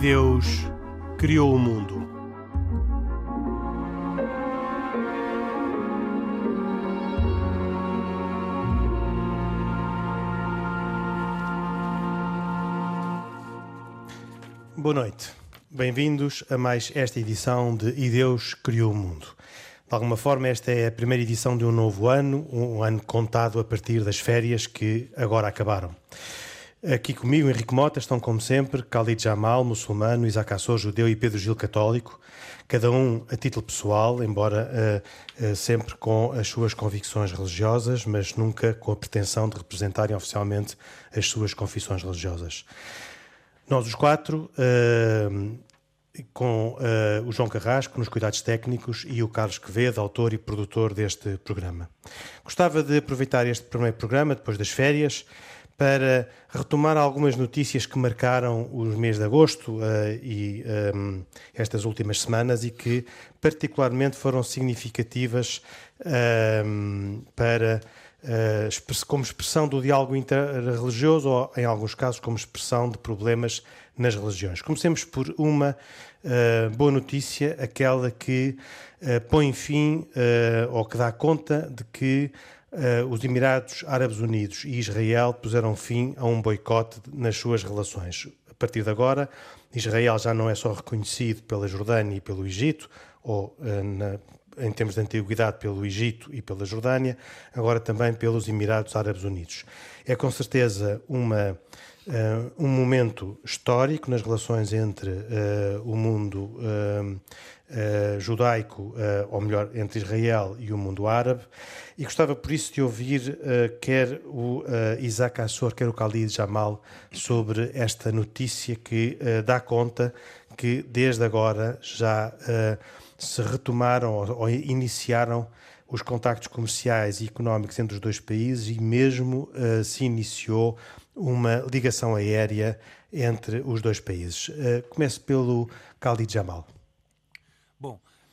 Deus criou o mundo. Boa noite. Bem-vindos a mais esta edição de E Deus Criou o Mundo. De alguma forma, esta é a primeira edição de um novo ano, um ano contado a partir das férias que agora acabaram. Aqui comigo, Henrique Mota, estão como sempre Khalid Jamal, muçulmano, Isaac Assor, judeu e Pedro Gil, católico, cada um a título pessoal, embora uh, uh, sempre com as suas convicções religiosas, mas nunca com a pretensão de representarem oficialmente as suas confissões religiosas. Nós os quatro, uh, com o João Carrasco nos cuidados técnicos e o Carlos Quevedo, autor e produtor deste programa. Gostava de aproveitar este primeiro programa, depois das férias, para retomar algumas notícias que marcaram os meses de agosto uh, e um, estas últimas semanas e que particularmente foram significativas um, para uh, como expressão do diálogo interreligioso ou, em alguns casos, como expressão de problemas nas religiões. Comecemos por uma uh, boa notícia, aquela que põe fim ou que dá conta de que uh, os Emirados Árabes Unidos e Israel puseram fim a um boicote nas suas relações. A partir de agora, Israel já não é só reconhecido pela Jordânia e pelo Egito, ou uh, na, em termos de antiguidade pelo Egito e pela Jordânia, agora também pelos Emirados Árabes Unidos. É com certeza uma, uh, um momento histórico nas relações entre o mundo uh, judaico, ou melhor, entre Israel e o mundo árabe, e gostava por isso de ouvir quer o Isaac Assor, quer o Khalid Jamal sobre esta notícia que dá conta que desde agora já se retomaram ou, ou iniciaram os contactos comerciais e económicos entre os dois países e mesmo uh, se iniciou uma ligação aérea entre os dois países. Uh, começo pelo Khalid Jamal.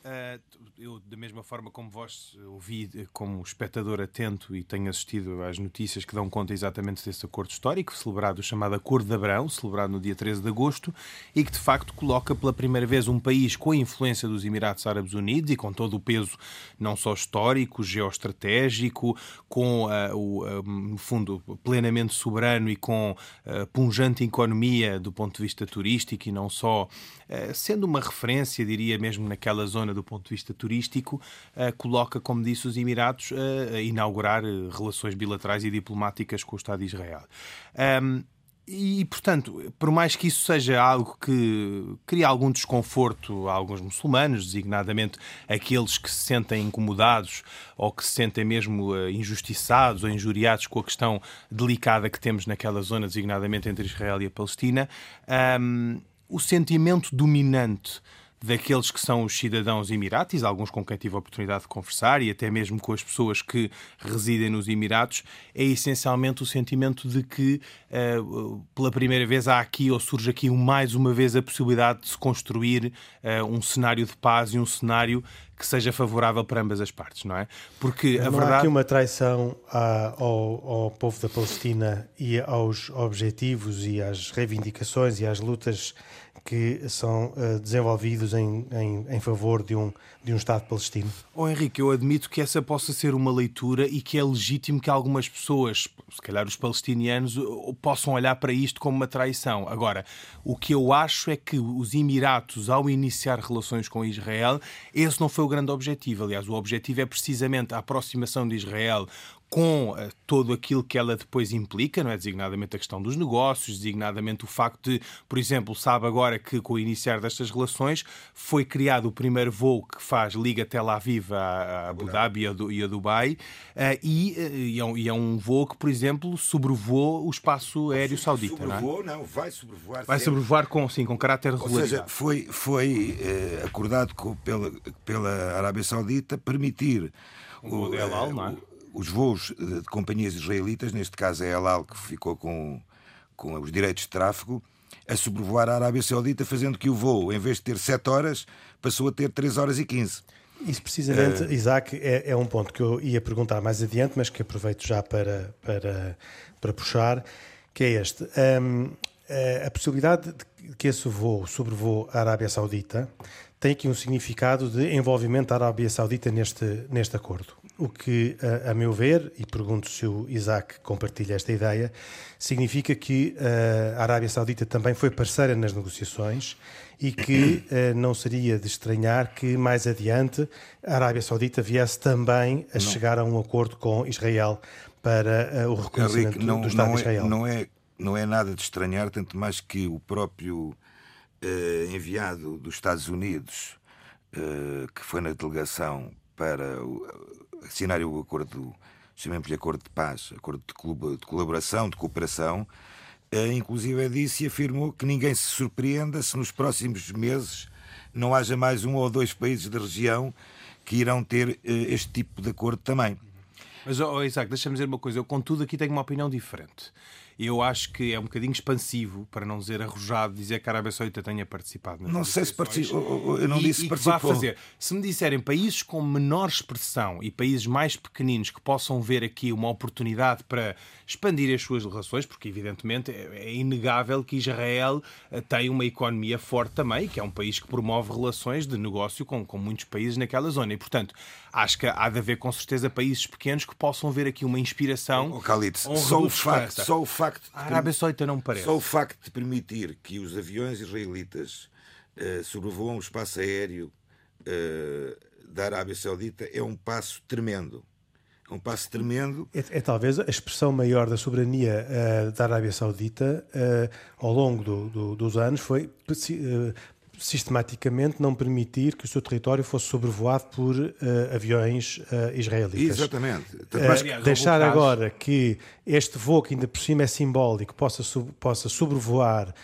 Uh, eu, da mesma forma como vós ouvi como espectador atento e tenho assistido às notícias que dão conta exatamente desse acordo histórico, celebrado, chamado Acordo de Abrão, celebrado no dia 13 de agosto, e que de facto coloca pela primeira vez um país com a influência dos Emirados Árabes Unidos e com todo o peso não só histórico, geoestratégico, com, uh, o, uh, no fundo, plenamente soberano e com uh, punjante economia do ponto de vista turístico e não só, sendo uma referência, diria mesmo naquela zona do ponto de vista turístico, uh, coloca, como disse, os Emirados uh, a inaugurar relações bilaterais e diplomáticas com o Estado de Israel. Um, e, portanto, por mais que isso seja algo que cria algum desconforto a alguns muçulmanos, designadamente aqueles que se sentem incomodados ou que se sentem mesmo injustiçados ou injuriados com a questão delicada que temos naquela zona, designadamente entre Israel e a Palestina, um, o sentimento dominante daqueles que são os cidadãos emiratis, alguns com quem tive a oportunidade de conversar e até mesmo com as pessoas que residem nos Emirados, é essencialmente o sentimento de que uh, pela primeira vez há aqui ou surge aqui mais uma vez a possibilidade de se construir uh, um cenário de paz e um cenário que seja favorável para ambas as partes, não é? Porque a não verdade... há aqui uma traição ao, ao povo da Palestina e aos objetivos e às reivindicações e às lutas que são uh, desenvolvidos em, em, em, favor de um, de um Estado palestino? Oh, Henrique, eu admito que essa possa ser uma leitura e que é legítimo que algumas pessoas, se calhar os palestinianos, possam olhar para isto como uma traição. Agora, o que eu acho é que os Emiratos, ao iniciar relações com Israel, esse não foi o grande objetivo. Aliás, o objetivo é precisamente a aproximação de Israel com uh, todo aquilo que ela depois implica, não é? Designadamente a questão dos negócios, designadamente o facto de, por exemplo, sabe agora que com o iniciar destas relações foi criado o primeiro voo que faz liga Tel Aviv a, a Abu Dhabi e a, Dubai, uh, e, uh, e, é um, e, é um, voo que, por exemplo, sobrevoou o espaço aéreo saudita. Sobrevoou, não, é? não, vai sobrevoar. Vai sempre. sobrevoar com, sim, com caráter regular. Ou seja, foi, foi acordado com, pela, pela Arábia Saudita permitir o, o, o, não é? Os voos de companhias israelitas, neste caso é a El Al que ficou com, com os direitos de tráfego, a sobrevoar a Arábia Saudita, fazendo que o voo, em vez de ter 7 horas, passou a ter 3 horas e 15. Isso precisamente, uh... Isaac, é, é, um ponto que eu ia perguntar mais adiante, mas que aproveito já para, para, para puxar, que é este. Um, a possibilidade de que esse voo sobrevoe a Arábia Saudita tem aqui um significado de envolvimento da Arábia Saudita neste, neste acordo. O que, a, a meu ver, e pergunto se o Isaac compartilha esta ideia, significa que a Arábia Saudita também foi parceira nas negociações e que não seria de estranhar que mais adiante a Arábia Saudita viesse também a não. chegar a um acordo com Israel para o reconhecimento Henrique, não, do Estado não de Israel. É, não, é, não é nada de estranhar, tanto mais que o próprio uh, enviado dos Estados Unidos, uh, que foi na delegação para o, assinar o acordo, chamemos-lhe acordo de paz, acordo de, colaboração, de cooperação, uh, inclusive disse e afirmou que ninguém se surpreenda se nos próximos meses não haja mais um ou dois países da região que irão ter este tipo de acordo também. Mas, oh, Isaac, deixa-me dizer uma coisa. Eu, contudo, aqui tenho uma opinião diferente eu acho que é um bocadinho expansivo, para não dizer arrojado, dizer que a Arábia Saudita tenha participado. Não sei se participou. Eu não e, disse e participou. Que fazer. Se me disserem países com menor expressão e países mais pequeninos que possam ver aqui uma oportunidade para expandir as suas relações, porque evidentemente é, é inegável que Israel eh, tem uma economia forte também, que é um país que promove relações de negócio com, com muitos países naquela zona. E, portanto, acho que há de haver com certeza países pequenos que possam ver aqui uma inspiração. Oh, Khalid, só o facto, só o facto a Arábia Saudita não parece. Só o facto de permitir que os aviões israelitas uh, sobrevoam o espaço aéreo uh, da Arábia Saudita é um passo tremendo. É um passo tremendo. É, é talvez a expressão maior da soberania uh, da Arábia Saudita ao longo do, do, dos anos foi sistematicamente não permitir que o seu território fosse sobrevoado por uh, aviões uh, israelitas. Exatamente. Mas uh, deixar agora que este voo, que ainda por cima é simbólico, possa, sub, possa sobrevoar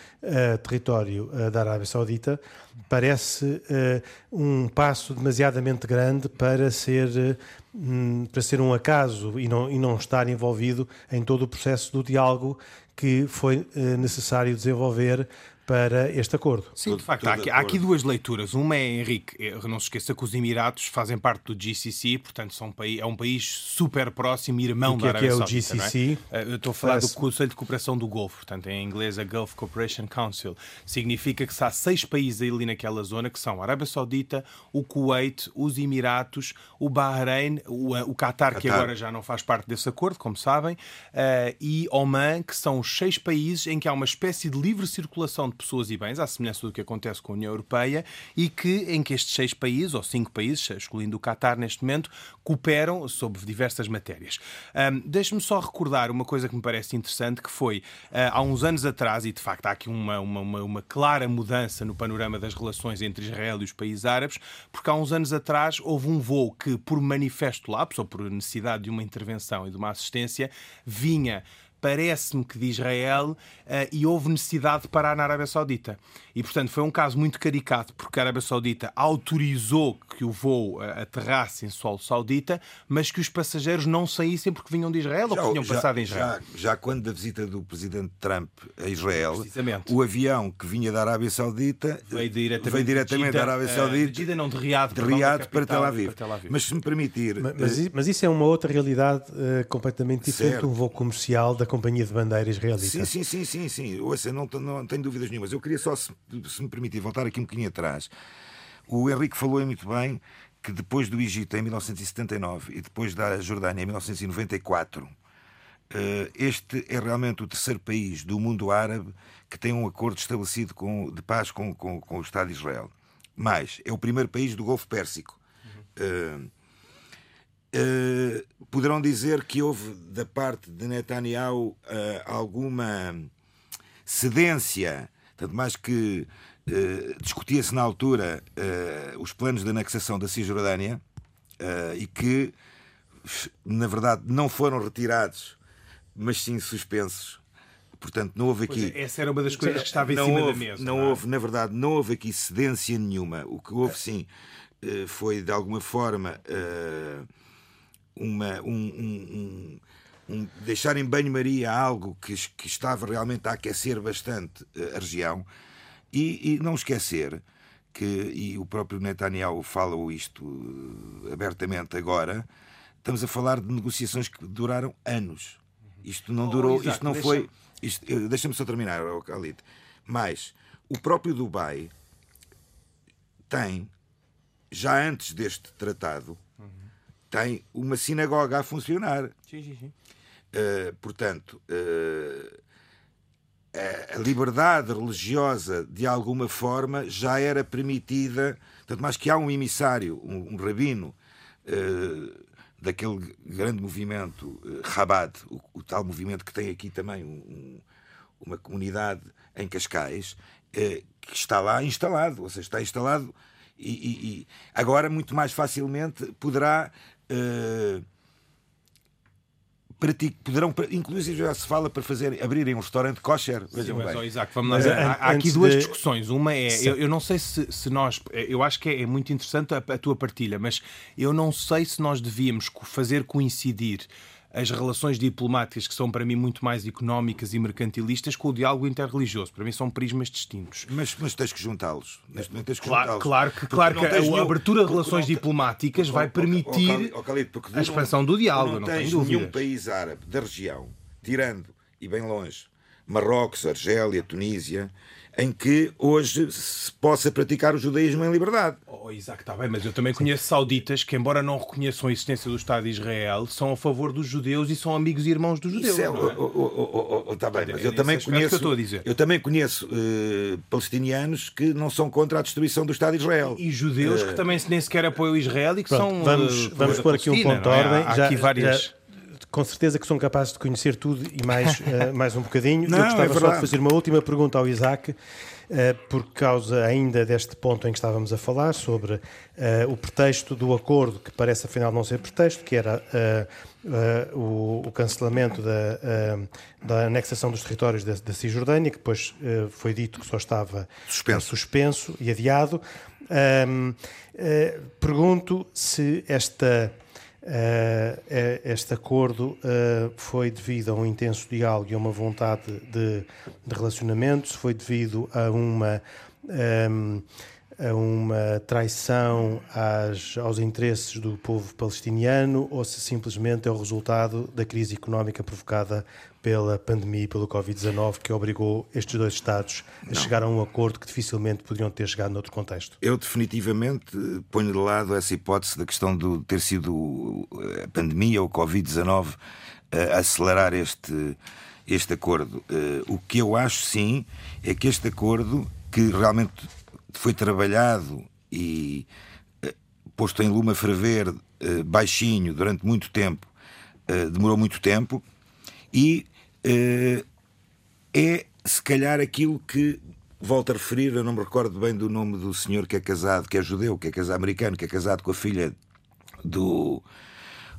território da Arábia Saudita, parece um passo demasiadamente grande para ser, um, para ser um acaso e não, e não estar envolvido em todo o processo do diálogo que foi necessário desenvolver para este acordo. Sim, de facto, há aqui, há aqui, duas leituras. Uma é, Henrique, é, não se esqueça que os Emiratos fazem parte do GCC, portanto são é um país super próximo, irmão da Arábia Saudita. O que é, o GCC? É? Eu estou a falar do Conselho de Cooperação do Golfo, portanto em inglês a Gulf Cooperation Council. Significa que há seis países ali naquela zona que são a Arábia Saudita, o Kuwait, os Emiratos, o Bahrein, o, o Qatar, que agora já não faz parte desse acordo, como sabem, uh, e Oman, que são os seis países em que há uma espécie de livre circulação de pessoas e bens, à semelhança do que acontece com a União Europeia, e que em que estes seis países, ou cinco países, excluindo o Qatar neste momento, cooperam sobre diversas matérias. Um, Deixe-me só recordar uma coisa que me parece interessante, que foi uh, há uns anos atrás, e de facto há aqui uma, uma, uma, uma clara mudança no panorama das relações entre Israel e os países árabes, porque há uns anos atrás houve um voo que, por manifesto lapso ou por necessidade de uma intervenção e de uma assistência, vinha parece-me que de Israel uh, e houve necessidade de parar na Arábia Saudita. E, portanto, foi um caso muito caricato, porque a Arábia Saudita autorizou que o voo uh, aterrasse em solo saudita, mas que os passageiros não saíssem porque vinham de Israel já, ou que tinham já, passado em Israel. Já, já quando da visita do presidente Trump a Israel, o avião que vinha da Arábia Saudita veio diretamente, veio diretamente da Arábia eh, Saudita, uh, não de Riad, de Riad para, Tel Aviv. para Tel Aviv. Mas se me permitir. Mas, mas, mas isso é uma outra realidade completamente diferente de um voo comercial da companhia de bandeira israelita. Sim, sim, sim, sim, sim. Ouça, não, não tenho dúvidas nenhumas. Eu queria só, se, se me permitir, voltar aqui um bocadinho atrás. O Henrique falou muito bem que depois do Egito em 1979 e depois da Jordânia em 1994, eh, este é realmente o terceiro país do mundo árabe que tem um acordo estabelecido com, de paz com, com, com o Estado de Israel. Mas é o primeiro país do Golfo Pérsico. Uhum. Uh, uh, poderão dizer que houve da parte de Netanyahu uh, alguma cedência, tanto mais que uh, discutia-se na altura os planos de anexação da Cisjordânia e que, na verdade, não foram retirados, mas sim suspensos. Portanto, não houve aqui. É, essa era uma das coisas que estava em não cima houve, da mesa. Não, não é? houve, na verdade, não houve aqui cedência nenhuma. O que houve, sim, foi de alguma forma. Uh, uma, um, um, um, deixar em banho-maria algo que, que estava realmente a aquecer bastante eh, a região e, e, não esquecer que, e o próprio Netanyahu fala isto eh, abertamente agora, estamos a falar de negociações que duraram anos. Isto não oh, durou, isto não foi Deixa-me só terminar, Khalid. Mas o próprio Dubai tem, já antes deste tratado. Tem uma sinagoga a funcionar. Sim, sim, sim. Uh, portanto, uh, a liberdade religiosa, de alguma forma, já era permitida. Tanto mais que há um emissário, um, um rabino uh, daquele grande movimento uh, Chabad, o, o, tal movimento que tem aqui também um, uma comunidade em Cascais, uh, que está lá instalado, ou seja, está instalado e, e, e agora muito mais facilmente poderá. Uh, poderão, inclusive já se fala para fazer, abrirem um restaurante kosher. Sim, mas, oh, Isaac, vamos lá. Há, há aqui duas de... discussões. Uma é, eu, eu, não sei se, se nós, eu acho que é, é muito interessante a, a tua partilha, mas eu não sei se nós devíamos fazer coincidir as relações diplomáticas, que são para mim muito mais económicas e mercantilistas, com o diálogo interreligioso. Para mim são prismas distintos. Mas, mas tens que juntá-los. Claro, claro que, claro que a nenhum, abertura de relações diplomáticas vai permitir a expansão do diálogo. Não, não tens nenhum país árabe da região, tirando, e bem longe, Marrocos, Argélia, Tunísia, em que hoje se possa praticar o judaísmo em liberdade. Oh, Isaac, está bem, mas eu também conheço sauditas que, embora não reconheçam a existência do Estado de Israel, são a favor dos judeus e são amigos e irmãos dos judeus. Está é, oh, oh, oh, tá bem, mas eu também conheço, eu, eu, também conheço uh, palestinianos que não são contra a destruição do Estado de Israel. E, e judeus uh, que também nem sequer apoiam Israel e que pronto, são. Vamos, uh, vamos pôr aqui um ponto de é? ordem. Há, há já, aqui várias. Já com certeza que são capazes de conhecer tudo e mais, uh, mais um bocadinho. Não, Eu gostava é só de fazer uma última pergunta ao Isaac, uh, por causa ainda deste ponto em que estávamos a falar, sobre uh, o pretexto do acordo, que parece afinal não ser pretexto, que era o, o, cancelamento da, da, anexação dos territórios da, da Cisjordânia, que depois foi dito que só estava suspenso, suspenso e adiado. pergunto se esta este acordo uh, foi devido a um intenso diálogo e a uma vontade de, de relacionamento, se foi devido a uma, um, a uma traição às, aos interesses do povo palestiniano ou se simplesmente é o resultado da crise económica provocada pela pandemia e pelo Covid-19 que obrigou estes dois Estados a Não. chegar a um acordo que dificilmente poderiam ter chegado noutro contexto? Eu definitivamente ponho de lado essa hipótese da questão de ter sido a pandemia ou o Covid-19 a acelerar este, este acordo. Eh, o que eu acho sim é que este acordo, que realmente foi trabalhado e eh, posto em lume a ferver eh, baixinho durante muito tempo, demorou muito tempo e é se calhar aquilo que volto a referir, eu não me recordo bem do nome do senhor que é casado, que é judeu, que é casado americano, que é casado com a filha do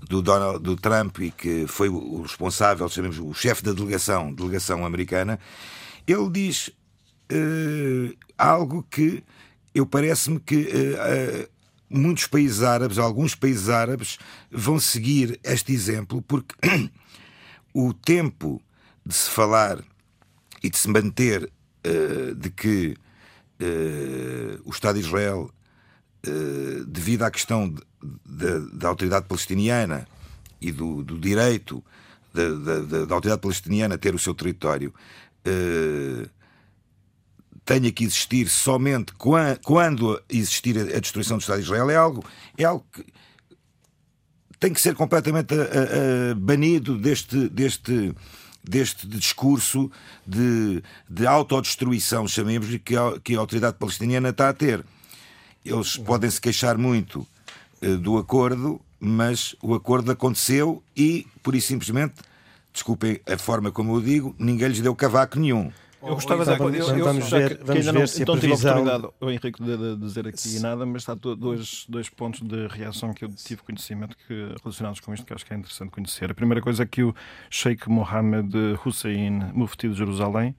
do Donald do Trump e que foi o responsável, sabemos, o chefe da delegação, delegação americana, ele diz algo que eu parece-me que uh, uh, muitos países árabes, alguns países árabes, vão seguir este exemplo porque o tempo de se falar e de se manter uh, de que uh, o Estado de Israel, uh, devido à questão da autoridade palestiniana e do, do direito da, autoridade palestiniana a ter o seu território, tenha que existir somente quando existir a destruição do Estado de Israel, é algo, é algo que tem que ser completamente banido deste, deste, deste discurso de, de autodestruição, chamemos-lhe, que, a, que a autoridade palestiniana está a ter. Eles podem se queixar muito uh, do acordo, mas o acordo aconteceu e, por e simplesmente, desculpem a forma como eu digo, ninguém lhes deu cavaco nenhum. Eu gostava de... Vamos, eu, vamos ver, vamos ver não, se previsão... tive a oportunidade, o Henrique, de, de, dizer aqui nada, mas há dois, dois pontos de reação que eu tive conhecimento que, relacionados com isto que acho que é interessante conhecer. A primeira coisa é que o Sheikh Mohammed Hussein, mufti de Jerusalém,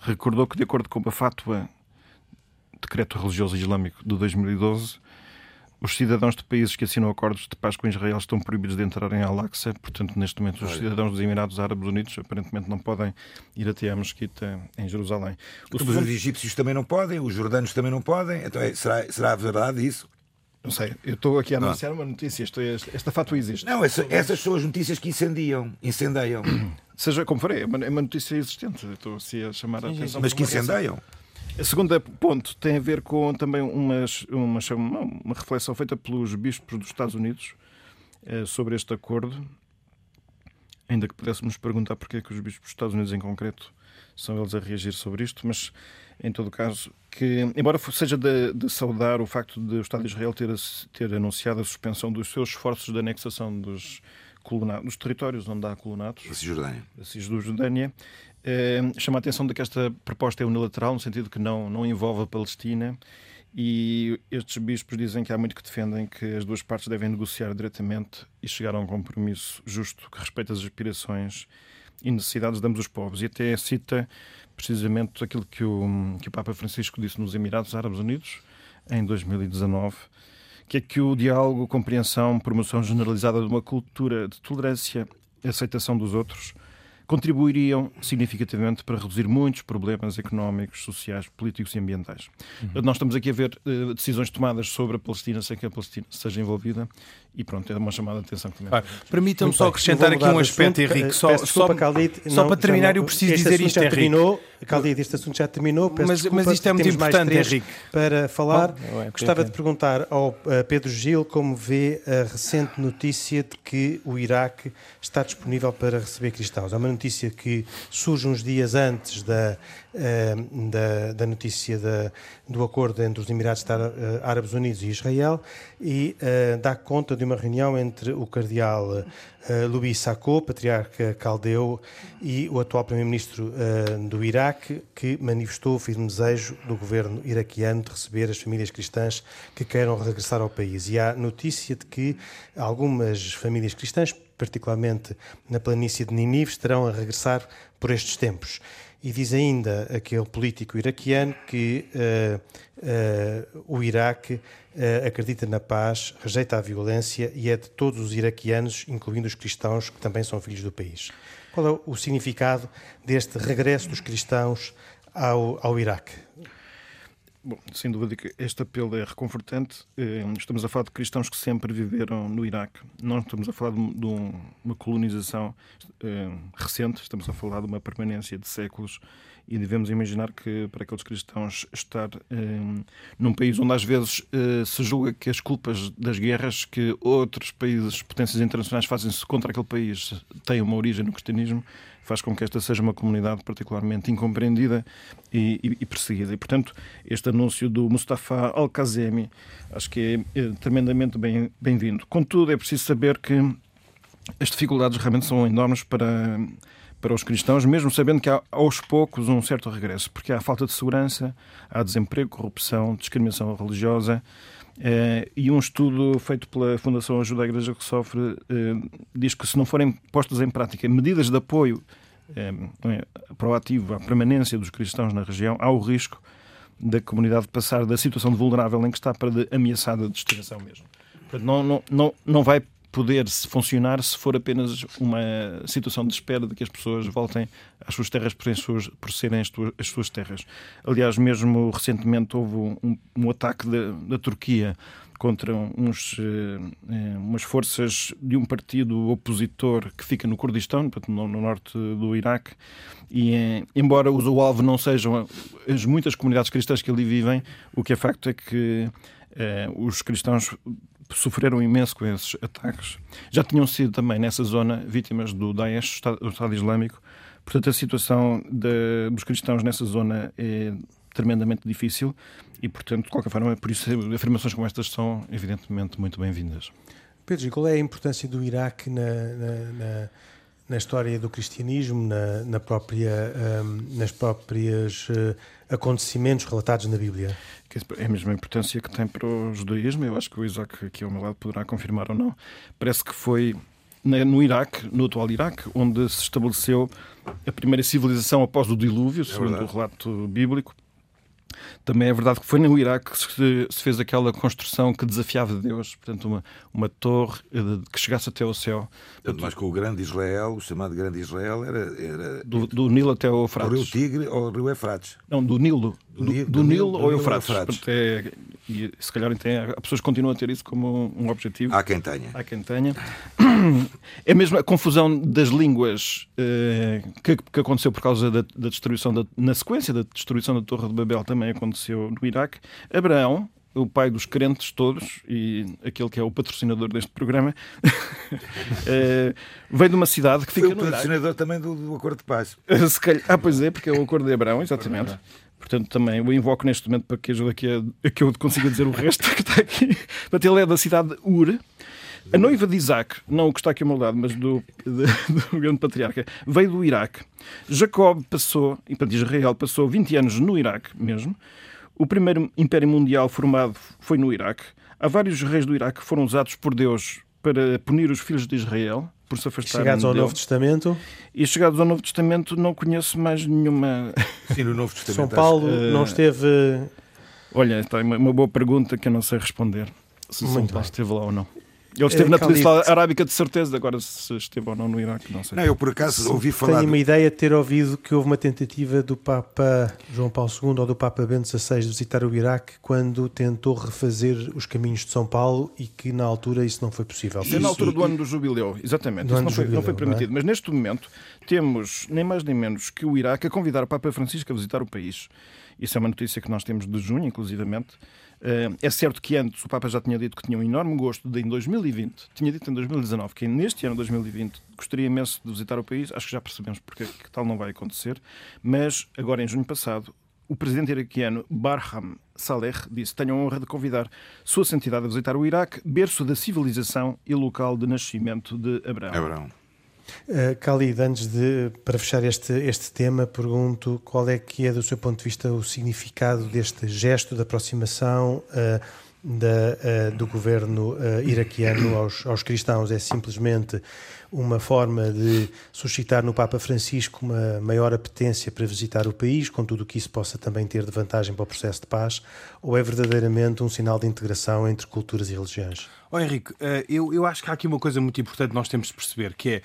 recordou que, de acordo com a fatwa, decreto religioso islâmico de 2012, os cidadãos de países que assinam acordos de paz com Israel estão proibidos de entrar em Al-Aqsa, portanto, neste momento, os cidadãos dos Emirados Árabes Unidos aparentemente não podem ir até à mesquita em Jerusalém. Os, egípcios também não podem, os jordanos também não podem, então é, será, será verdade isso? Não sei, eu estou aqui a anunciar uma notícia, isto, é, esta fato existe. Não, essa, essas são as notícias que incendiam, incendeiam. Seja como for, é uma, é uma notícia existente. Estou assim a chamar a atenção. Mas que incendeiam. A segunda ponto tem a ver com também umas, uma, uma reflexão feita pelos bispos dos Estados Unidos eh, sobre este acordo. Ainda que pudéssemos perguntar porque é que os bispos dos Estados Unidos, em concreto, são eles a reagir sobre isto, mas em todo caso, que, embora seja de, de, saudar o facto de o Estado de Israel ter, ter anunciado a suspensão dos seus esforços de anexação dos, dos territórios onde há colonatos, da Cisjordânia, da Cisjordânia. Eh, chama a atenção de que esta proposta é unilateral, no sentido que não, não envolve a Palestina, e estes bispos dizem que há muito que defendem que as duas partes devem negociar diretamente e chegar a um compromisso justo que respeite as aspirações e necessidades de ambos os povos. E até cita precisamente aquilo que o, que o Papa Francisco disse nos Emirados Árabes Unidos em 2019, que é que o diálogo, compreensão, promoção generalizada de uma cultura de tolerância aceitação dos outros contribuiriam significativamente para reduzir muitos problemas económicos, sociais, políticos e ambientais. Uhum. Nós estamos aqui a ver uh, decisões tomadas sobre a Palestina sem que a Palestina seja envolvida e pronto, é uma chamada de atenção também. Ah, Permitam-me só acrescentar aqui um aspecto, assunto, Henrique. Só, desculpa, só, Caldite, só para terminar, eu preciso dizer isto, já terminou, Caldite, este assunto já terminou. Peço mas, desculpa, mas isto é muito importante, Henrique. Para falar, Bom, é, gostava de perguntar ao eh, Pedro Gil como vê a recente notícia de que o Iraque está disponível para receber cristãos. É uma notícia que surge uns dias antes da eh, da, da, notícia da, do acordo entre os Emirados eh, Árabes Unidos e Israel e uh, dá conta de uma reunião entre o cardeal Luís Sacco, patriarca caldeu, e o atual primeiro-ministro do Iraque, que manifestou o firme desejo do governo iraquiano de receber as famílias cristãs que queiram regressar ao país. E há notícia de que algumas famílias cristãs, particularmente na planície de Ninive, estarão a regressar por estes tempos. E diz ainda aquele político iraquiano que uh, uh, o Iraque uh, acredita na paz, rejeita a violência e é de todos os iraquianos, incluindo os cristãos, que também são filhos do país. Qual é o significado deste regresso dos cristãos ao, ao Iraque? Bom, sem dúvida que este apelo é reconfortante. Eh, estamos a falar de cristãos que sempre viveram no Iraque. Não estamos a falar de uma colonização eh, recente, estamos a falar de uma permanência de séculos e devemos imaginar que para aqueles cristãos estar eh, num país onde às vezes se julga que as culpas das guerras que outros países, potências internacionais fazem-se contra aquele país têm uma origem no cristianismo, faz com que esta seja uma comunidade particularmente incompreendida e, e, e perseguida. E, portanto, este anúncio do Mustafa Al-Kazemi acho que é, é tremendamente bem-vindo. Bem Contudo, é preciso saber que as dificuldades realmente são enormes para para os cristãos, mesmo sabendo que há aos poucos um certo regresso, porque há falta de segurança, há desemprego, corrupção, discriminação religiosa, eh, e um estudo feito pela Fundação Ajuda à Igreja que Sofre eh, diz que se não forem postas em prática medidas de apoio eh, é, proativo à permanência dos cristãos na região, há o risco da comunidade passar da situação de vulnerável em que está para de ameaçada de extinção mesmo. Portanto, não, não, não, não vai poder funcionar se for apenas uma situação de espera de que as pessoas voltem às suas terras por, suas, por serem as, tuas, as, suas terras. Aliás, mesmo recentemente houve um, um ataque da, da Turquia contra uns, eh, umas forças de um partido opositor que fica no Kurdistão, no, no norte do Iraque, e eh, embora o alvo não sejam as muitas comunidades cristãs que ali vivem, o que é facto é que eh, os cristãos sofreram imenso com esses ataques. Já tinham sido também nessa zona vítimas do Daesh, do Estado Islâmico. Portanto, a situação de, dos cristãos nessa zona é tremendamente difícil e, portanto, de qualquer forma, por isso afirmações como estas são evidentemente muito bem-vindas. Pedro, qual é a importância do Iraque na, na, na história do cristianismo, na, na própria, um, nas próprias uh, acontecimentos relatados na Bíblia? É a mesma importância que tem para o judaísmo. Eu acho que o Isaac aqui ao meu lado poderá confirmar ou não. Parece que foi no Iraque, no atual Iraque, onde se estabeleceu a primeira civilização após o dilúvio, é segundo o relato bíblico. Também é verdade que foi no Iraque que se, fez aquela construção que desafiava Deus, portanto, uma, uma torre eh, que chegasse até ao céu. Mais que o Grande Israel, o chamado Grande Israel, era. era do, do Nilo até o Eufrates. O Rio Tigre ou o Rio Efrates? Não, do Nilo. Do, do, do, Nilo, ou Eufrates. Eufrates. Portanto, é, e se calhar tem, há pessoas que continuam a ter isso como um objetivo. Há quem tenha. Há quem tenha. É mesmo a confusão das línguas eh, que, que, aconteceu por causa da, da destruição, da, na sequência da destruição da Torre de Babel, também aconteceu no Iraque. Abraão, o pai dos crentes todos e aquele que é o patrocinador deste programa, é, veio de uma cidade que fica Foi o patrocinador também do, do, Acordo de Paz. Calhar, ah, pois é, porque é o Acordo de Abraão, exatamente. Portanto, também o invoco neste momento para que ajude aqui a, a que eu consiga dizer o resto que está aqui. Portanto, ele é da cidade de Ur. A noiva de Isaac, não o que está aqui ao meu lado, mas do, de, do grande patriarca, veio do Iraque. Jacob passou, e para Israel, passou 20 anos no Iraque mesmo. O primeiro império mundial formado foi no Iraque. Há vários reis do Iraque que foram usados por Deus para punir os filhos de Israel por se afastarem Chegados ao dele. Novo Testamento? E chegados ao Novo Testamento não conheço mais nenhuma... Sim, no Novo Testamento. São Paulo acho... não esteve... Olha, está uma boa pergunta que eu não sei responder. Se Muito São Paulo esteve lá ou não. Ele esteve é, na Península Arábica de certeza, agora se esteve ou não no Iraque, não sei. Não, eu por acaso ouvi falar. Tenho uma ideia de ter ouvido que houve uma tentativa do Papa João Paulo II ou do Papa Bento XVI de visitar o Iraque quando tentou refazer os caminhos de São Paulo e que na altura isso não foi possível. Isso, na altura do ano do jubileu, exatamente. Do isso não foi, jubileu, não foi permitido. Não é? Mas neste momento temos nem mais nem menos que o Iraque a convidar o Papa Francisco a visitar o país. Isso é uma notícia que nós temos de junho, inclusivamente. Eh, é certo que antes o Papa já tinha dito que tinha um enorme gosto de, em 2020, tinha dito em 2019 que neste ano 2020 gostaria imenso de visitar o país, acho que já percebemos porque que tal não vai acontecer, mas agora em junho passado o presidente iraquiano Barham Saleh disse tenho a honra de convidar Sua Santidade a visitar o Iraque, berço da civilização e local de nascimento de Abraão. Abraão. Uh, Khalid, antes de, para fechar este, este tema, pergunto qual é que é, do seu ponto de vista, o significado deste gesto de aproximação uh, da, uh, do governo iraquiano aos, aos cristãos? É simplesmente uma forma de suscitar no Papa Francisco uma maior apetência para visitar o país, com tudo o que isso possa também ter de vantagem para o processo de paz, ou é verdadeiramente um sinal de integração entre culturas e religiões? Oh, Henrique, eh, eu, eu acho que há aqui uma coisa muito importante nós temos de perceber, que é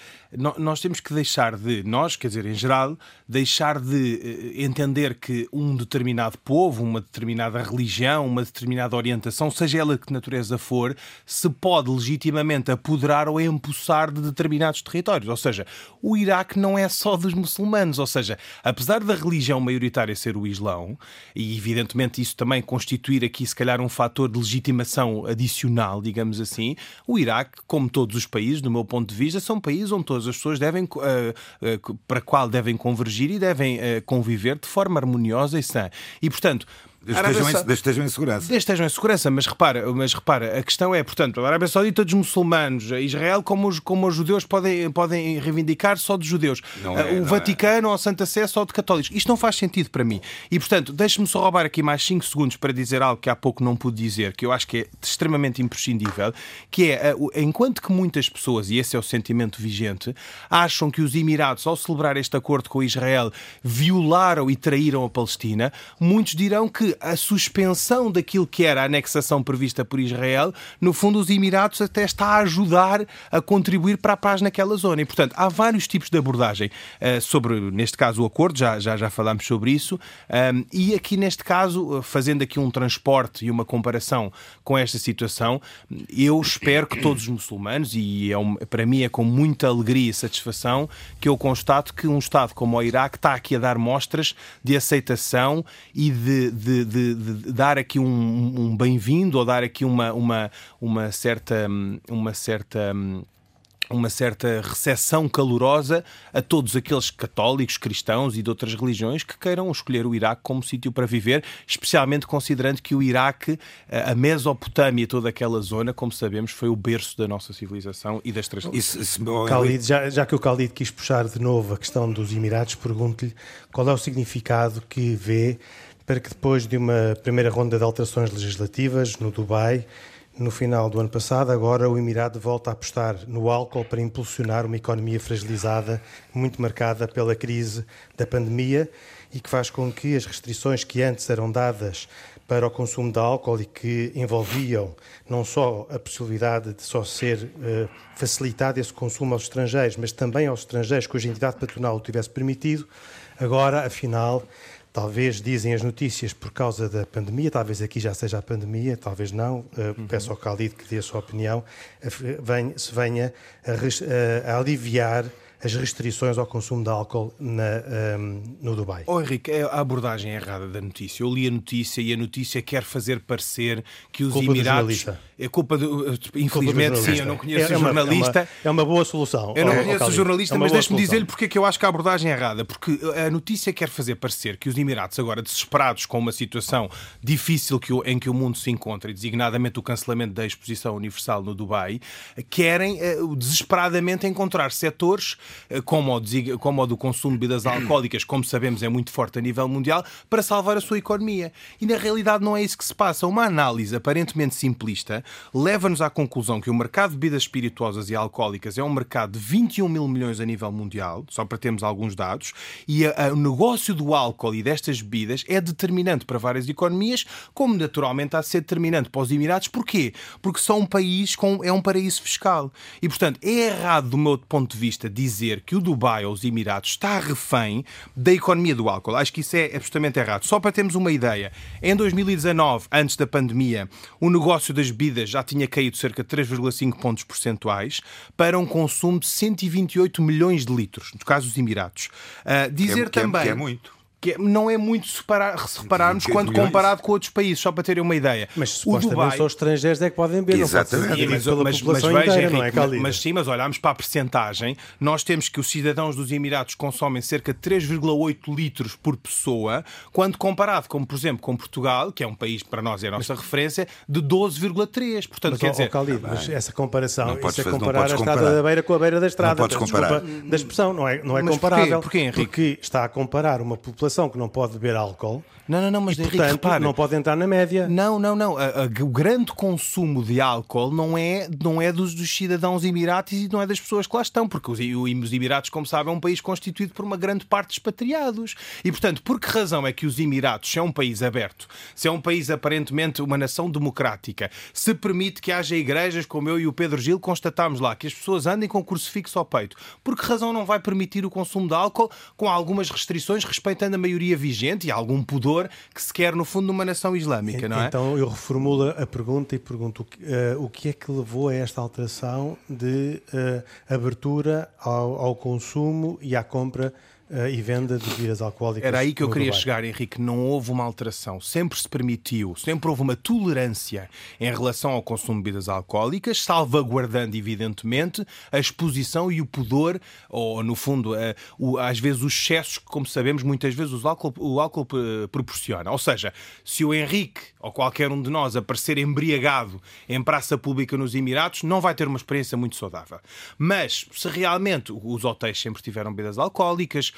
nós temos que deixar de, nós, quer dizer, em geral, deixar de eh, entender que um determinado povo, uma determinada religião, uma determinada orientação, seja ela que natureza for, se pode legitimamente apoderar ou empossar de determinados territórios. Ou seja, o Iraque não é só dos muçulmanos, ou seja, apesar da religião maioritária ser o Islão, e evidentemente isso também constituir aqui se calhar um fator de legitimação adicional, digamos assim, o Iraque, como todos os países, do meu ponto de vista, são países onde todas as pessoas devem, uh, uh, para qual devem convergir e devem uh, conviver de forma harmoniosa e sã. E, portanto, Estejam, estejam em segurança. Estejam em segurança, mas repara, mas repara, a questão é, portanto, a Arábia Saudita dos muçulmanos, Israel como os, como os judeus podem, podem reivindicar só dos judeus, é, o Vaticano é. ou a Santa Sé só de católicos. Isto não faz sentido para mim. E, portanto, deixe-me só roubar aqui mais 5 segundos para dizer algo que há pouco não pude dizer, que eu acho que é extremamente imprescindível, que é, enquanto que muitas pessoas, e esse é o sentimento vigente, acham que os Emirados, ao celebrar este acordo com Israel, violaram e traíram a Palestina, muitos dirão que a suspensão daquilo que era a anexação prevista por Israel, no fundo, os Emirados até está a ajudar a contribuir para a paz naquela zona. E, portanto, há vários tipos de abordagem uh, sobre, neste caso, o acordo, já, já, já falámos sobre isso, ehm, e aqui, neste caso, fazendo aqui um transporte e uma comparação com esta situação, eu espero que todos os muçulmanos, e é um, para mim é com muita alegria e satisfação que eu constato que um Estado como o Iraque está aqui a dar mostras de aceitação e de, de de, de dar aqui um, um bem-vindo ou dar aqui uma, uma, uma certa. Uma certa uma certa recepção calorosa a todos aqueles católicos, cristãos e de outras religiões que queiram escolher o Iraque como sítio para viver, especialmente considerando que o Iraque, a Mesopotâmia, toda aquela zona, como sabemos, foi o berço da nossa civilização e das três religiões. Já, já que o Khalid quis puxar de novo a questão dos Emirados, pergunto-lhe qual é o significado que vê para que depois de uma primeira ronda de alterações legislativas no Dubai, no final do ano passado, agora o Emirado volta a apostar no álcool para impulsionar uma economia fragilizada, muito marcada pela crise da pandemia e que faz com que as restrições que antes eram dadas para o consumo de álcool e que envolviam não só a possibilidade de só ser uh, facilitado esse consumo aos estrangeiros, mas também aos estrangeiros cuja entidade patronal o tivesse permitido, agora, afinal, talvez dizem as notícias por causa da pandemia, talvez aqui já seja a pandemia, talvez não. Uh, peço ao Khalid que dê a sua opinião, uh, se venha a, a aliviar as restrições ao consumo de álcool na, um, no Dubai. Oh, Henrique, é a abordagem errada da notícia. Eu li a notícia e a notícia quer fazer parecer que os culpa Emirados. É culpa do. Infelizmente, culpa do sim, eu não conheço é, o jornalista. É uma, é uma, boa solução. Eu não oh, conheço o jornalista, é mas deixe-me dizer-lhe porque é que eu acho que a abordagem é errada. Porque a notícia quer fazer parecer que os Emirados, agora desesperados com uma situação difícil que em que o mundo se encontra, e designadamente o cancelamento da exposição universal no Dubai, querem uh, desesperadamente encontrar setores eh, como o, como o do consumo de bebidas alcoólicas, como sabemos é muito forte a nível mundial, para salvar a sua economia. E na realidade não é isso que se passa. Uma análise aparentemente simplista leva-nos à conclusão que o mercado de bebidas espirituosas e alcoólicas é um mercado de 21 mil milhões a nível mundial, só para termos alguns dados, e a, a, o negócio do álcool e destas bebidas é determinante para várias economias, como naturalmente há de ser determinante para os Emirados. Porquê? Porque são um país com é um paraíso fiscal. E, portanto, é errado, do meu ponto de vista, dizer que o Dubai ou os Emirados está refém da economia do álcool. Acho que isso é absolutamente errado. Só para termos uma ideia, em 2019, antes da pandemia, o negócio das bebidas já tinha caído cerca de 3,5 pontos percentuais para um consumo de 128 milhões de litros, no caso dos Emirados. Uh, dizer que é, também. Que é, que é muito que não é muito separar, se repararmos quando comparado com outros países, só para terem uma ideia. Mas supostamente Dubai... só os estrangeiros é que podem beber, Exatamente. não mas, mas, mas, veja, Henrique, é mas sim, mas olhamos para a percentagem, nós temos que os cidadãos dos Emirados consomem cerca de 3,8 litros por pessoa, quando comparado, como por exemplo, com Portugal, que é um país para nós é a nossa mas... referência, de 12,3. Portanto, mas, quer ó, dizer... Ó, mas essa comparação, não isso é comparar a estrada da beira com a beira da estrada. Não podes comparar. Desculpa, da expressão, não é, não é comparável. Porquê? Porquê, Porque está a comparar uma população que não pode beber álcool. Não, não, não, mas e, Henrique, portanto, repara, não pode entrar na média. Não, não, não. A, a, o grande consumo de álcool não é, não é dos, dos, cidadãos emiratis e não é das pessoas que lá estão, porque os, os Emirados, como sabem, é um país constituído por uma grande parte de expatriados. E, portanto, por que razão é que os Emirados, se é um país aberto, se é um país aparentemente uma nação democrática, se permite que haja igrejas como eu e o Pedro Gil constatámos lá, que as pessoas andem com crucifixo ao peito, por que razão não vai permitir o consumo de álcool com algumas restrições, respeitando a maioria vigente e algum pudor que se quer, no fundo, numa nação islâmica, não é? Então eu reformulo a pergunta e pergunto uh, o que é que levou a esta alteração de uh, abertura ao, ao consumo e à compra uh, e venda de bebidas alcoólicas. Era aí que eu queria Dubai. chegar, Henrique. Não houve uma alteração. Sempre se permitiu, sempre houve uma tolerância em relação ao consumo de bebidas alcoólicas, salvaguardando, evidentemente, a exposição e o pudor, ou, no fundo, uh, o, às vezes os excessos que, como sabemos, muitas vezes o álcool, o álcool uh, proporciona. Ou seja, se o Henrique ou qualquer um de nós aparecer embriagado em praça pública nos Emirados, não vai ter uma experiência muito saudável. Mas se realmente os hotéis sempre tiveram bebidas alcoólicas,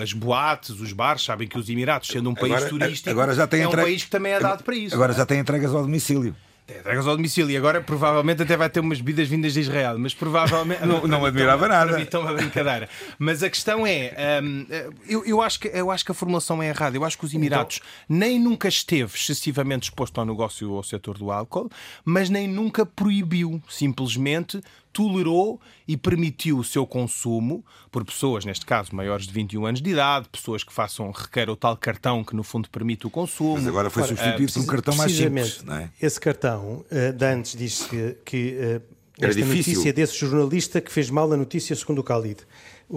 as boates, os bares, sabem que os Emirados, sendo um país agora, turístico, agora já tem é um país que também é dado para isso. Agora já tem entregas ao domicílio. Entregas ao domicílio e agora provavelmente até vai ter umas bebidas vindas de Israel, mas provavelmente. não, não admirava nada. Então uma brincadeira. Mas a questão é: um, eu, eu, acho que, eu acho que a formulação é errada. Eu acho que os Emirados então... nem nunca esteve excessivamente exposto ao negócio ao setor do álcool, mas nem nunca proibiu. Simplesmente tolerou e permitiu o seu consumo por pessoas, neste caso, maiores de 21 anos de idade, pessoas que façam, requer o tal cartão que no fundo permite o consumo. Mas agora foi substituído por um cartão mais simples. É? Esse cartão, uh, de antes disse que, que uh, esta notícia desse jornalista que fez mal a notícia segundo o Khalid.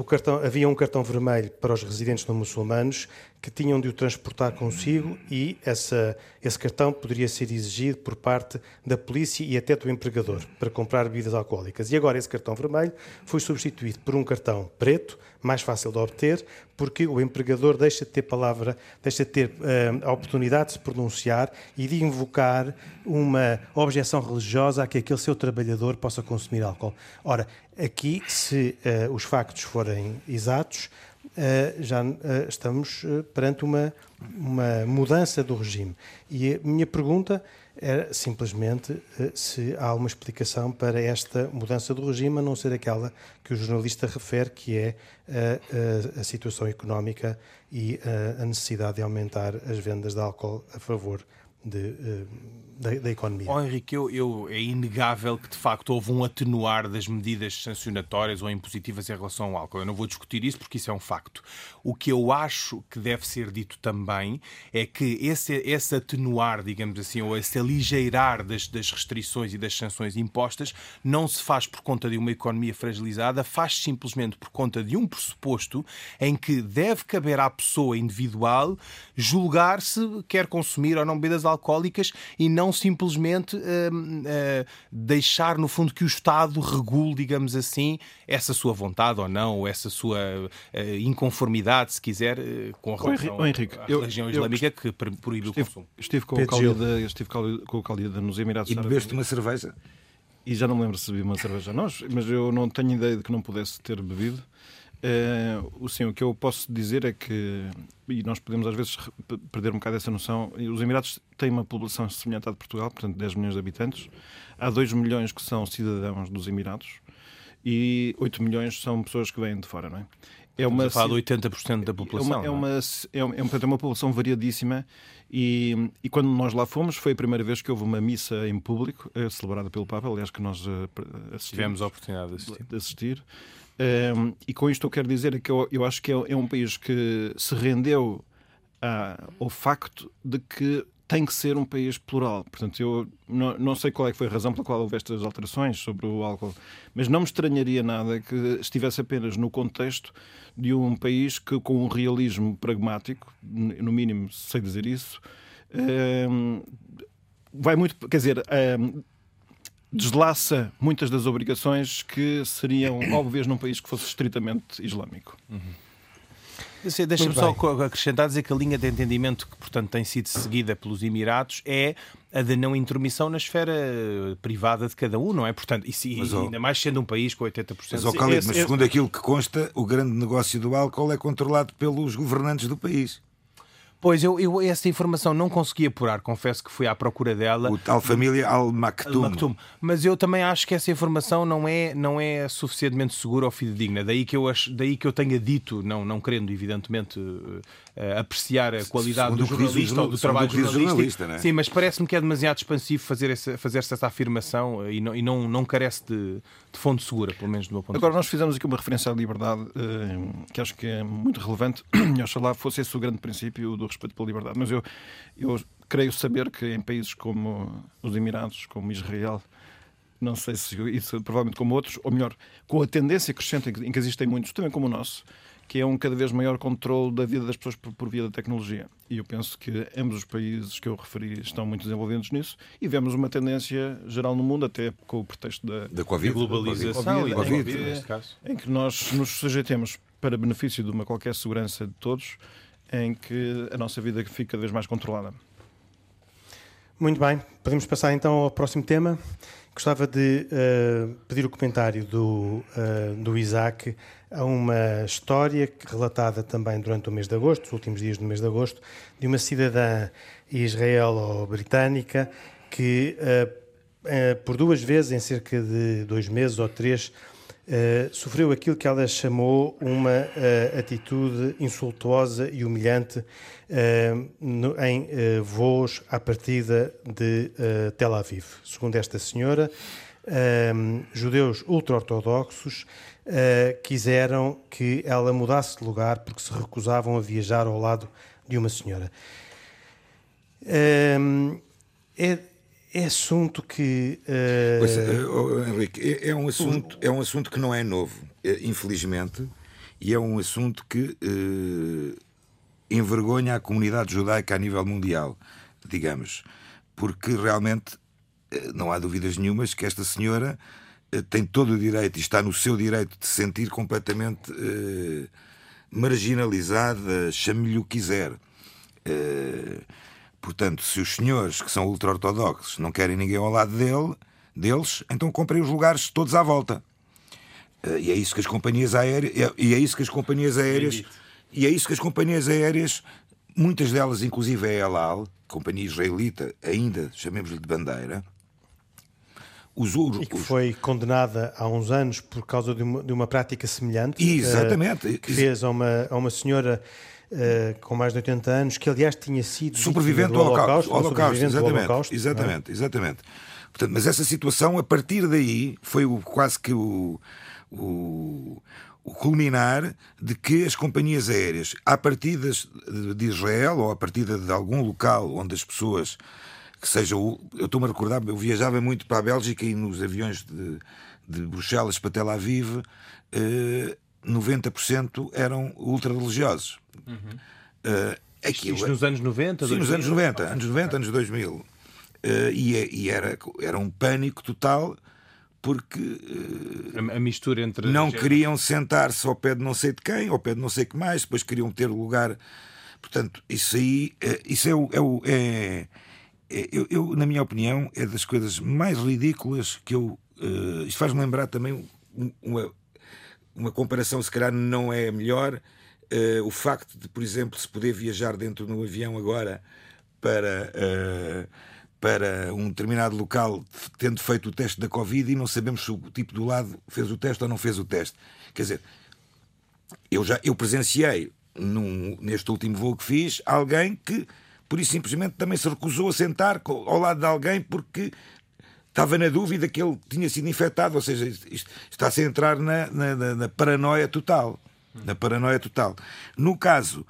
Cartão, havia um cartão vermelho para os residentes não muçulmanos que tinham de o transportar consigo e essa, esse cartão poderia ser exigido por parte da polícia e até do empregador para comprar bebidas alcoólicas. E agora esse cartão vermelho foi substituído por um cartão preto, mais fácil de obter, porque o empregador deixa de ter palavra, deixa de ter uh, a oportunidade de se pronunciar e de invocar uma objeção religiosa a que aquele seu trabalhador possa consumir álcool. Ora, aqui, se uh, os factos forem exatos, uh, já uh, estamos uh, perante uma, uma mudança do regime. E a minha pergunta era simplesmente se há uma explicação para esta mudança do regime, a não ser aquela que o jornalista refere, que é a, a, a situação económica e a necessidade de aumentar as vendas de álcool a favor de, da, da, economia. Oh, Henrique, eu, eu, é inegável que de facto houve um atenuar das medidas sancionatórias ou impositivas em relação ao álcool. Eu não vou discutir isso porque isso é um facto. O que eu acho que deve ser dito também é que esse, esse atenuar, digamos assim, ou esse aligeirar das, das restrições e das sanções impostas não se faz por conta de uma economia fragilizada, faz simplesmente por conta de um pressuposto em que deve caber à pessoa individual julgar se quer consumir ou não bebidas alcoólicas e não não simplesmente uh, uh, deixar, no fundo, que o Estado regule, digamos assim, essa sua vontade ou não, ou essa sua uh, inconformidade, se quiser, com relação oh, Henrique, à religião eu, islâmica eu, que proíbe estive, o consumo. Estive com, o Khalid, estive com o Khalid nos Emirados E bebeste uma cerveja? E já não me lembro se bebi uma cerveja nós, mas eu não tenho ideia de que não pudesse ter bebido. Uh, sim, o que eu posso dizer é que, e nós podemos às vezes perder um bocado essa noção, os Emirados têm uma população semelhante à de Portugal, portanto 10 milhões de habitantes. Há 2 milhões que são cidadãos dos Emirados e 8 milhões são pessoas que vêm de fora, não é? É uma, Estamos a falar de 80% da população. É uma, é, uma, é, uma, é, uma, é uma população variadíssima e, e, quando nós lá fomos foi a primeira vez que houve uma missa em público, eh, celebrada pelo Papa, aliás que nós eh, assistimos, tivemos a oportunidade de assistir. De assistir. Um, e com isto eu quero dizer que eu, eu acho que é, é, um país que se rendeu ao facto de que tem que ser um país plural. Portanto, eu não, não, sei qual é que foi a razão pela qual houve estas alterações sobre o álcool, mas não me estranharia nada que estivesse apenas no contexto de um país que, com um realismo pragmático, no mínimo sei dizer isso, um, vai muito. Quer dizer. Um, deslaça muitas das obrigações que seriam óbvias num país que fosse estritamente islâmico. Uhum. Deixa-me só acrescentar dizer que a linha de entendimento que, portanto, tem sido seguida pelos Emirados é a de não intromissão na esfera privada de cada um, não é? Portanto, e, mas, ainda mais sendo um país com 80%. Mas, oh, Khalid, mas segundo aquilo que consta, o grande negócio do álcool é controlado pelos governantes do país. Pois, eu, eu, essa informação não consegui apurar, confesso que fui à procura dela. O tal família Al-Maktoum. Al Mas eu também acho que essa informação não é, não é suficientemente segura ou fidedigna. Daí que eu, acho, daí que eu tenha dito, não, não querendo, evidentemente, uh, apreciar a qualidade Segundo do jornalista ou do trabalho do jornalístico. É? Sim, mas parece-me que é demasiado expansivo fazer essa, fazer essa afirmação e não, e não, não carece de, de fonte segura, pelo menos do meu ponto Agora, de vista. nós fizemos aqui uma referência à liberdade uh, que acho que é muito relevante e oxalá fosse esse o grande princípio do respeito pela liberdade. Mas eu, eu creio saber que em países como os Emirados, como Israel, não sei se isso provavelmente como outros, ou melhor, com a tendência crescente em que existem muitos, também como o nosso, que é um cada vez maior controle da vida das pessoas por, por, via da tecnologia. E eu penso que ambos os países que eu referi estão muito desenvolvidos nisso e vemos uma tendência geral no mundo, até com o pretexto da, da COVID, globalização COVID, e da COVID, COVID, em que nós nos sujeitemos para benefício de uma qualquer segurança de todos, em que a nossa vida fica cada vez mais controlada. Muito bem, podemos passar então ao próximo tema. Gostava de uh, pedir o comentário do, uh, do Isaac a uma história relatada também durante o mês de agosto, os últimos dias do mês de agosto, de uma cidadã israelo-britânica que, uh, por duas vezes, em cerca de dois meses ou três, Uh, sofreu aquilo que ela chamou uma atitude insultuosa e humilhante em voos à partida de Tel Aviv. Segundo esta senhora, judeus ultra-ortodoxos quiseram que ela mudasse de lugar porque se recusavam a viajar ao lado de uma senhora. é é assunto que. Uh... Pois, uh, Henrique, é, é, um assunto, é um assunto que não é novo, é, infelizmente, e é um assunto que uh, envergonha a comunidade judaica a nível mundial, digamos, porque realmente não há dúvidas nenhumas que esta senhora tem todo o direito e está no seu direito de se sentir completamente marginalizada, chame-lhe o que quiser. Uh, Portanto, se os senhores que são ultra-ortodoxos não querem ninguém ao lado dele, deles, então comprem os lugares todos à volta. Eh, e é isso que as companhias aéreas. E é isso que as companhias aéreas. E é isso que as companhias aéreas, muitas delas, inclusive a El Al, companhia israelita, ainda chamemos-lhe de bandeira, os, os, e que foi condenada há uns anos por causa de uma, de uma prática semelhante. Exatamente. Uh, que fez a uma, a uma senhora uh, com mais de 80 anos, que aliás tinha sido sobrevivente do Holocausto. Holocausto, exatamente, Holocausto, exatamente, é? exatamente. Portanto, mas essa situação, a partir daí, foi o, quase que o, o, o culminar de que as companhias aéreas, à partida de Israel ou à partida de algum local onde as pessoas que seja o. Eu estou-me a recordar, eu viajava muito para a Bélgica e nos aviões de, de Bruxelas para Tel Aviv, eh, 90% eram ultra-religiosos. Uhum. Uh, aquilo, Isto nos anos 90? Sim, 2000? nos anos 90, anos 90, anos 2000. Uh, e, é, e era, era um pânico total porque uh, a, a, mistura entre não queriam sentar-se ao pé de não sei de quem, ao pé de não sei que mais, depois queriam ter lugar. Portanto, isso aí, uh, isso é, o, é, o, é, é eu, eu, na minha opinião, é das coisas mais ridículas que eu. Uh, isto faz-me lembrar também uma, uma comparação, se calhar não é a melhor. Uh, o facto de, por exemplo, se poder viajar dentro de um avião agora para, uh, para um determinado local, tendo feito o teste da Covid e não sabemos se o tipo do lado fez o teste ou não fez o teste. Quer dizer, eu já eu presenciei num, neste último voo que fiz alguém que por isso simplesmente também se recusou a sentar ao lado de alguém porque estava na dúvida que ele tinha sido infectado, ou seja, está-se a entrar na, na, na, paranoia total. Na paranoia total. No caso,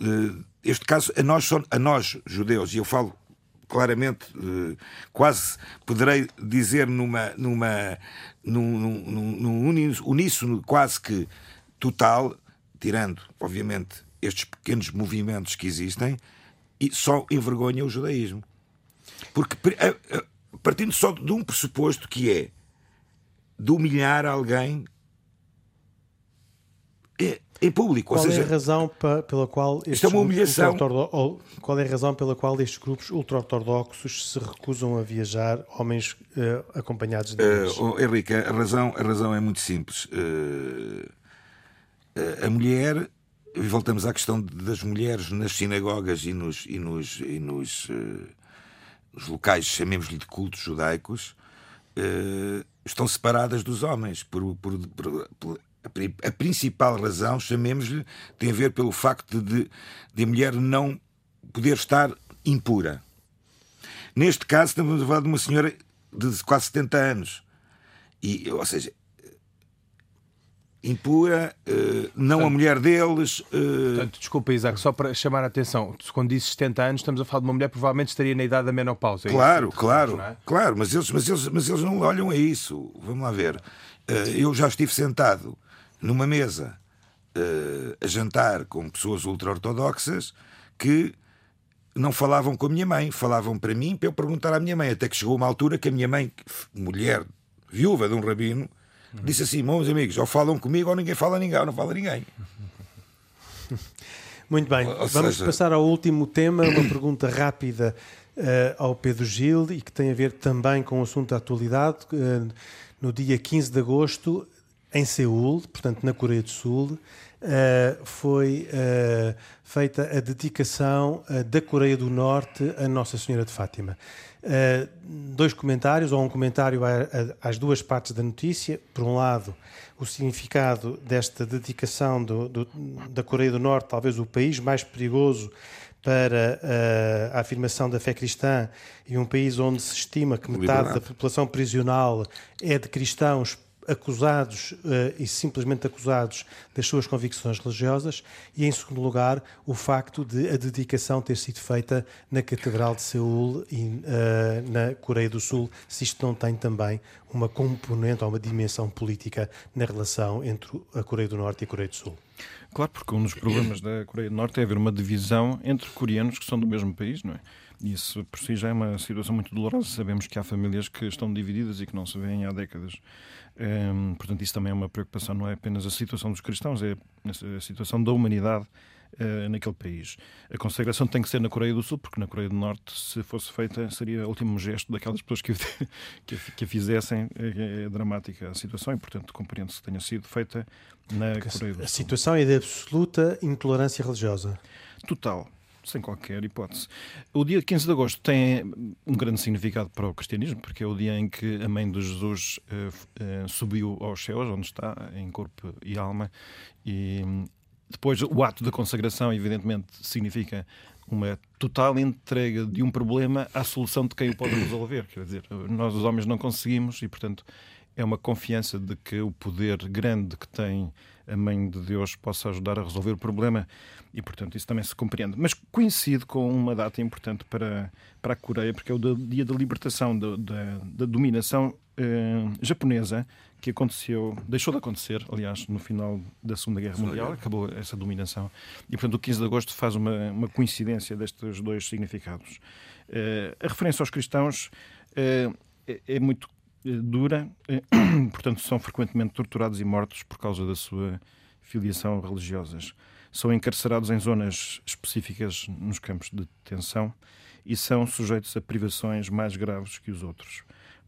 eh, este caso, a nós, a nós judeus, e eu falo claramente, eh, quase poderei dizer numa, numa, num, num, num uníssono quase que total, tirando, obviamente, estes pequenos movimentos que existem, e só envergonha o judaísmo. Porque partindo só de um pressuposto que é de humilhar alguém em público. Qual seja, é a razão pela qual estes é uma humilhação. qual é a razão pela qual estes grupos ultra-ortodoxos se recusam a viajar, homens uh, acompanhados de uh, oh, Henrique, a razão, a razão é muito simples. Uh, a mulher, e voltamos à questão das mulheres nas sinagogas e nos, e nos, e nos os locais, chamemos-lhe de cultos judaicos, uh, estão separadas dos homens. Por, por, por, por a, a, principal razão, chamemos-lhe, tem a ver pelo facto de, de a mulher não poder estar impura. Neste caso, estamos a falar de uma senhora de quase 70 anos. E, ou seja, impura, uh, não Portanto, a mulher deles. Uh... Portanto, desculpa, Isaac, só para chamar a atenção, quando dizes 70 anos, estamos a falar de uma mulher que provavelmente estaria na idade da menopausa. É claro, isso, claro, é? claro, mas eles, mas, eles, mas eles não olham a isso. Vamos lá ver. Uh, eu já estive sentado numa mesa a jantar com pessoas ultra-ortodoxas que não falavam com a minha mãe, falavam para mim para eu perguntar à minha mãe, até que chegou uma altura que a minha mãe, mulher viúva de um rabino, Disse assim, meus amigos, ou falam comigo ou ninguém fala ninguém, ou não fala ninguém. Muito bem, ou vamos seja... passar ao último tema, uma pergunta rápida uh, ao Pedro Gil e que tem a ver também com o assunto da atualidade. Uh, no dia 15 de agosto, em Seul, portanto na Coreia do Sul, uh, foi feita a dedicação da Coreia do Norte a Nossa Senhora de Fátima. Uh, dois comentários, ou um comentário às duas partes da notícia. Por um lado, o significado desta dedicação do, do, da Coreia do Norte, talvez o país mais perigoso para uh, a afirmação da fé cristã e um país onde se estima que metade da população prisional é de cristãos acusados uh, e simplesmente acusados das suas convicções religiosas e, em segundo lugar, o facto de a dedicação ter sido feita na Catedral de Seul e uh, na Coreia do Sul, se isto não tem também uma componente ou uma dimensão política na relação entre a Coreia do Norte e a Coreia do Sul. Claro, porque um dos problemas da Coreia do Norte é haver uma divisão entre coreanos que são do mesmo país, não é? Isso por si já é uma situação muito dolorosa. Sabemos que há famílias que estão divididas e que não se veem há décadas. Um, portanto, isso também é uma preocupação, não é apenas a situação dos cristãos, é a situação da humanidade uh, naquele país. A consagração tem que ser na Coreia do Sul, porque na Coreia do Norte, se fosse feita, seria o último gesto daquelas pessoas que, que, que a fizessem. É, é, dramática a situação e, portanto, compreende-se que tenha sido feita na porque Coreia do Sul. A situação é de absoluta intolerância religiosa. Total sem qualquer hipótese. O dia 15 de agosto tem um grande significado para o cristianismo, porque é o dia em que a mãe de Jesus uh, uh, subiu aos céus, onde está, em corpo e alma, e depois o ato da consagração, evidentemente, significa uma total entrega de um problema à solução de quem o pode resolver. Quer dizer, nós os homens não conseguimos e, portanto, é uma confiança de que o poder grande que tem a Mãe de Deus possa ajudar a resolver o problema e, portanto, isso também se compreende. Mas coincide com uma data importante para, para a Coreia, porque é o dia da libertação da, da, da dominação eh, japonesa que aconteceu, deixou de acontecer, aliás, no final da Segunda Guerra Mundial, acabou essa dominação. E, portanto, o 15 de agosto faz uma, uma coincidência destes dois significados. Eh, a referência aos cristãos eh, é, é muito dura, eh, portanto, são frequentemente torturados e mortos por causa da sua filiação religiosas. São encarcerados em zonas específicas nos campos de detenção e são sujeitos a privações mais graves que os outros.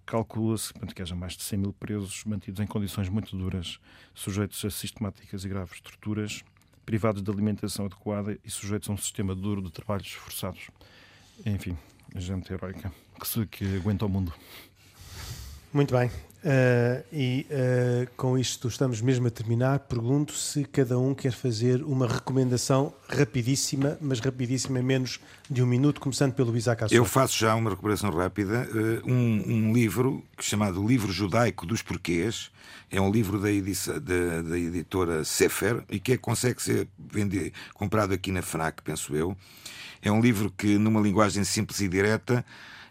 Calcula-se que haja mais de 100 mil presos mantidos em condições muito duras, sujeitos a sistemáticas e graves torturas, privados de alimentação adequada e sujeitos a um sistema duro de trabalhos forçados. Enfim, gente heroica que, que aguenta o mundo. Muito bem. Uh, e uh, com isto estamos mesmo a terminar. Pergunto se cada um quer fazer uma recomendação rapidíssima, mas rapidíssima, menos de um minuto, começando pelo Isaac Assor. Eu faço já uma recomendação rápida. Uh, um, um, livro chamado Livro Judaico dos Porquês. É um livro da, edição, da, da editora Sefer e que é, consegue ser comprado aqui na FNAC, penso eu. É um livro que, numa linguagem simples e direta,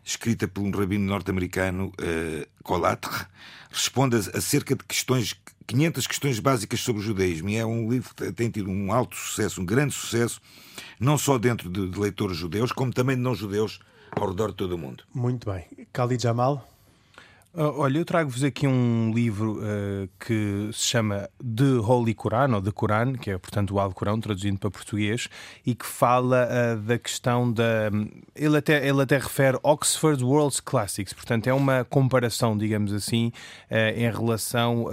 escrita por um rabino norte-americano, uh, responde a cerca de questões 500 questões básicas sobre o judaísmo e é um livro que tem tido um alto sucesso, um grande sucesso, não só dentro de, de leitores judeus, como também de não-judeus ao redor de todo o mundo. Muito bem. Khalid Jamal? Uh, olha, eu trago-vos aqui um livro uh, que se chama The Holy Quran, ou The Quran, que é, portanto, o Alcorão, traduzindo para português, e que fala uh, da questão da. Ele até, ele até refere Oxford World's Classics, portanto, é uma comparação, digamos assim, uh, em relação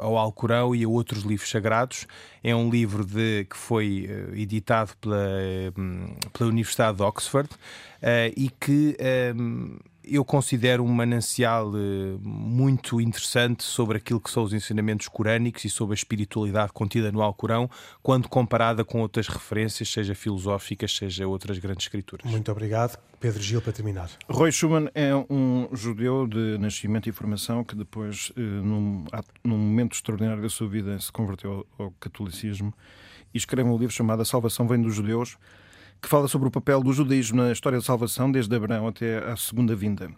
ao Alcorão e a outros livros sagrados. É um livro de, que foi editado pela, um, pela Universidade de Oxford e que. Eu considero um manancial uh, muito interessante sobre aquilo que são os ensinamentos corânicos e sobre a espiritualidade contida no Alcorão, quando comparada com outras referências, seja filosóficas, seja outras grandes escrituras. Muito obrigado. Pedro Gil, para terminar. Roy Schumann é um judeu de nascimento e formação que depois, uh, num, num, momento extraordinário da sua vida, se converteu ao, ao catolicismo e escreve um livro chamado A Salvação Vem dos Judeus, que fala sobre o papel do judaísmo na história da salvação, desde Abraão até à segunda vinda.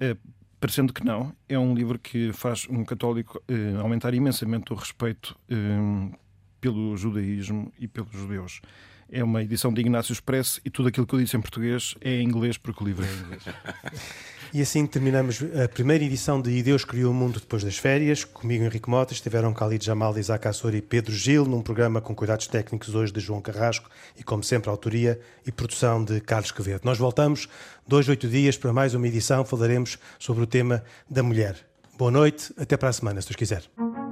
É, parecendo que não, é um livro que faz um católico é, aumentar imensamente o respeito é, pelo judaísmo e pelos judeus. É uma edição de Ignácio Express e tudo aquilo que eu disse em português é em inglês, porque o livro é em inglês. E assim terminamos a primeira edição de Deus Criou o Mundo depois das férias. Comigo, Henrique Mota, estiveram Khalid Jamal, Isaac Assor e Pedro Gil, num programa com cuidados técnicos hoje de João Carrasco e, como sempre, autoria e produção de Carlos Quevedo. Nós voltamos dois, oito dias para mais uma edição. Falaremos sobre o tema da mulher. Boa noite, até para a semana, se Deus quiser.